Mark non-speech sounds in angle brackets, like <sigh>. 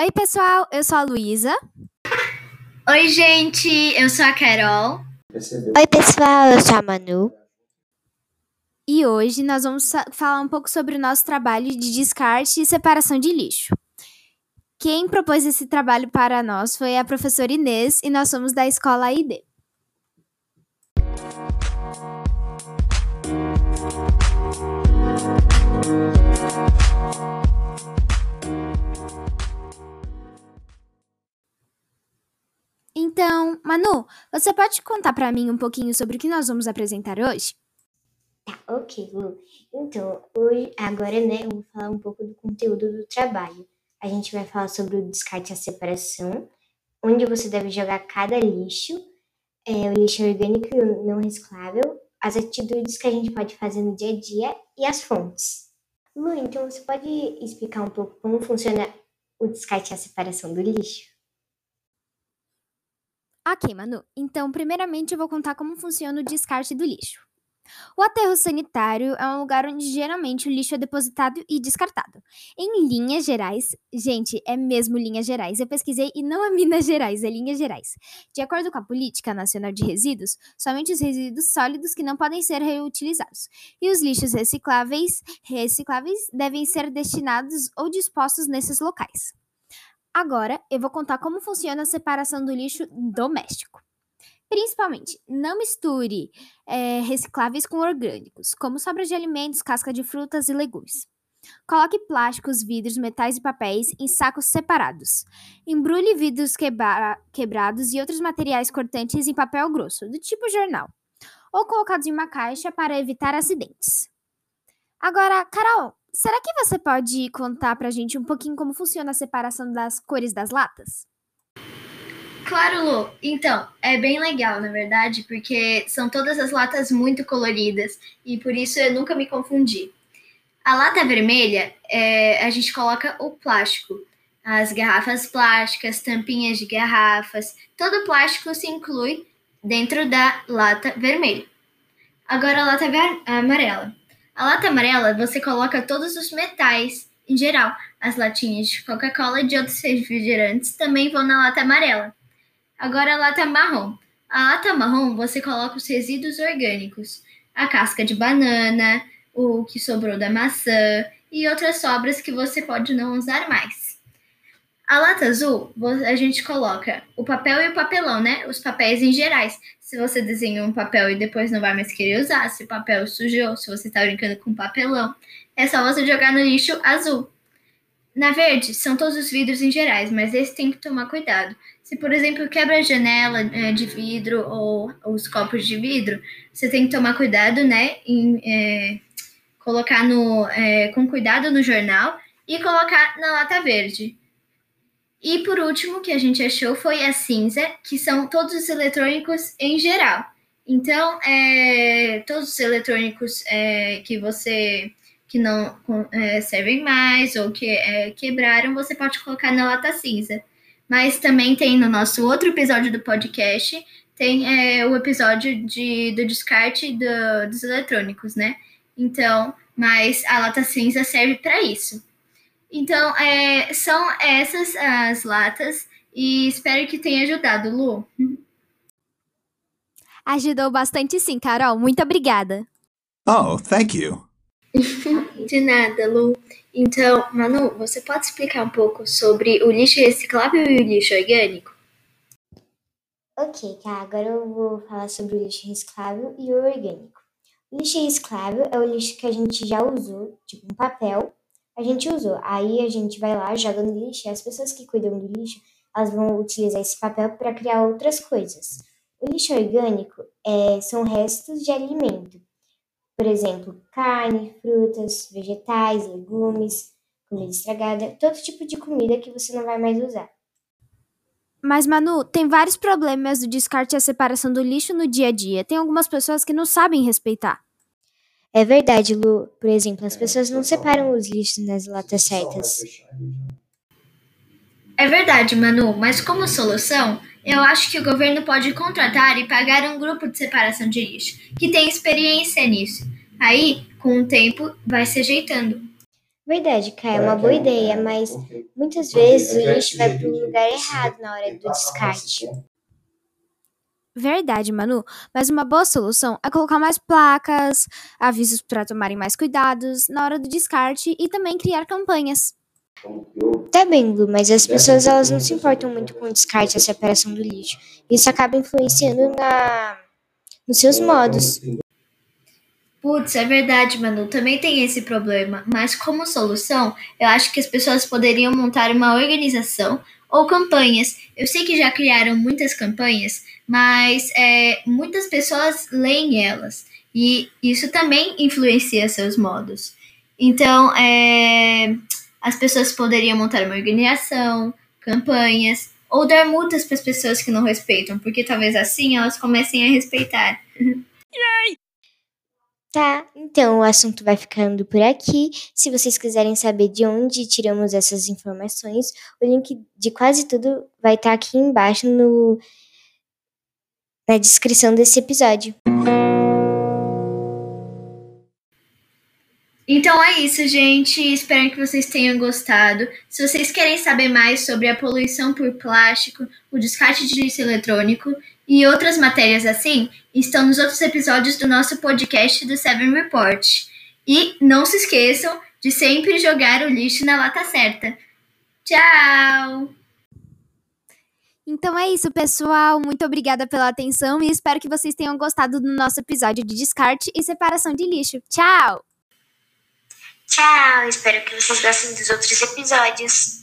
Oi, pessoal, eu sou a Luísa. Oi, gente, eu sou a Carol. Oi, pessoal, eu sou a Manu. E hoje nós vamos falar um pouco sobre o nosso trabalho de descarte e separação de lixo. Quem propôs esse trabalho para nós foi a professora Inês e nós somos da escola AID. Manu, você pode contar para mim um pouquinho sobre o que nós vamos apresentar hoje? Tá, ok, Lu. Então, hoje, agora, né, eu vou falar um pouco do conteúdo do trabalho. A gente vai falar sobre o descarte e a separação, onde você deve jogar cada lixo, é, o lixo orgânico e o não reciclável, as atitudes que a gente pode fazer no dia a dia e as fontes. Lu, então você pode explicar um pouco como funciona o descarte e a separação do lixo? Ok, Manu. Então, primeiramente, eu vou contar como funciona o descarte do lixo. O aterro sanitário é um lugar onde geralmente o lixo é depositado e descartado. Em linhas gerais, gente, é mesmo linhas gerais. Eu pesquisei e não é <laughs> Minas Gerais, é linhas gerais. De acordo com a Política Nacional de Resíduos, somente os resíduos sólidos que não podem ser reutilizados e os lixos recicláveis, recicláveis devem ser destinados ou dispostos nesses locais. Agora, eu vou contar como funciona a separação do lixo doméstico. Principalmente, não misture é, recicláveis com orgânicos, como sobras de alimentos, casca de frutas e legumes. Coloque plásticos, vidros, metais e papéis em sacos separados. Embrulhe vidros quebra quebrados e outros materiais cortantes em papel grosso, do tipo jornal, ou colocados em uma caixa para evitar acidentes. Agora, Carol, será que você pode contar pra gente um pouquinho como funciona a separação das cores das latas? Claro, Lu. Então, é bem legal, na verdade, porque são todas as latas muito coloridas e por isso eu nunca me confundi. A lata vermelha, é, a gente coloca o plástico, as garrafas plásticas, tampinhas de garrafas, todo plástico se inclui dentro da lata vermelha. Agora a lata amarela. A lata amarela você coloca todos os metais em geral. As latinhas de Coca-Cola e de outros refrigerantes também vão na lata amarela. Agora a lata marrom. A lata marrom você coloca os resíduos orgânicos, a casca de banana, o que sobrou da maçã e outras sobras que você pode não usar mais. A lata azul, a gente coloca o papel e o papelão, né? Os papéis em gerais. Se você desenha um papel e depois não vai mais querer usar, se o papel sujou, se você está brincando com papelão, é só você jogar no lixo azul. Na verde, são todos os vidros em gerais, mas esse tem que tomar cuidado. Se, por exemplo, quebra a janela é, de vidro ou os copos de vidro, você tem que tomar cuidado, né? Em é, colocar no, é, com cuidado no jornal e colocar na lata verde. E por último, que a gente achou foi a cinza, que são todos os eletrônicos em geral. Então, é, todos os eletrônicos é, que você que não é, servem mais ou que é, quebraram, você pode colocar na lata cinza. Mas também tem no nosso outro episódio do podcast, tem é, o episódio de, do descarte do, dos eletrônicos, né? Então, mas a lata cinza serve para isso. Então, é, são essas as latas e espero que tenha ajudado, Lu. Ajudou bastante sim, Carol. Muito obrigada. Oh, thank you. <laughs> De nada, Lu. Então, Manu, você pode explicar um pouco sobre o lixo reciclável e o lixo orgânico? Ok, tá. Agora eu vou falar sobre o lixo reciclável e o orgânico. O lixo reciclável é o lixo que a gente já usou, tipo um papel, a gente usou. Aí a gente vai lá, joga no lixo, e as pessoas que cuidam do lixo, elas vão utilizar esse papel para criar outras coisas. O lixo orgânico é, são restos de alimento por exemplo, carne, frutas, vegetais, legumes, comida estragada, todo tipo de comida que você não vai mais usar. Mas, Manu, tem vários problemas do descarte e a separação do lixo no dia a dia. Tem algumas pessoas que não sabem respeitar. É verdade, Lu. Por exemplo, as pessoas não separam os lixos nas latas certas. É verdade, Manu, mas como solução, eu acho que o governo pode contratar e pagar um grupo de separação de lixo, que tem experiência nisso. Aí, com o tempo, vai se ajeitando. Verdade, Kai, é uma boa ideia, mas muitas vezes o lixo vai para o lugar errado na hora do descarte. Verdade, Manu. Mas uma boa solução é colocar mais placas, avisos para tomarem mais cuidados na hora do descarte e também criar campanhas. Tá bem, Lu, mas as pessoas elas não se importam muito com o descarte e a separação do lixo. Isso acaba influenciando na nos seus modos. Putz, é verdade, Manu. Também tem esse problema. Mas como solução, eu acho que as pessoas poderiam montar uma organização ou campanhas. Eu sei que já criaram muitas campanhas, mas é, muitas pessoas leem elas. E isso também influencia seus modos. Então, é, as pessoas poderiam montar uma organização, campanhas, ou dar multas para as pessoas que não respeitam, porque talvez assim elas comecem a respeitar. Tá, então o assunto vai ficando por aqui. Se vocês quiserem saber de onde tiramos essas informações, o link de quase tudo vai estar aqui embaixo no, na descrição desse episódio. Então é isso, gente. Espero que vocês tenham gostado. Se vocês querem saber mais sobre a poluição por plástico, o descarte de lixo eletrônico e outras matérias assim estão nos outros episódios do nosso podcast do Seven Report. E não se esqueçam de sempre jogar o lixo na lata certa. Tchau! Então é isso, pessoal. Muito obrigada pela atenção e espero que vocês tenham gostado do nosso episódio de descarte e separação de lixo. Tchau! Tchau! Espero que vocês gostem dos outros episódios.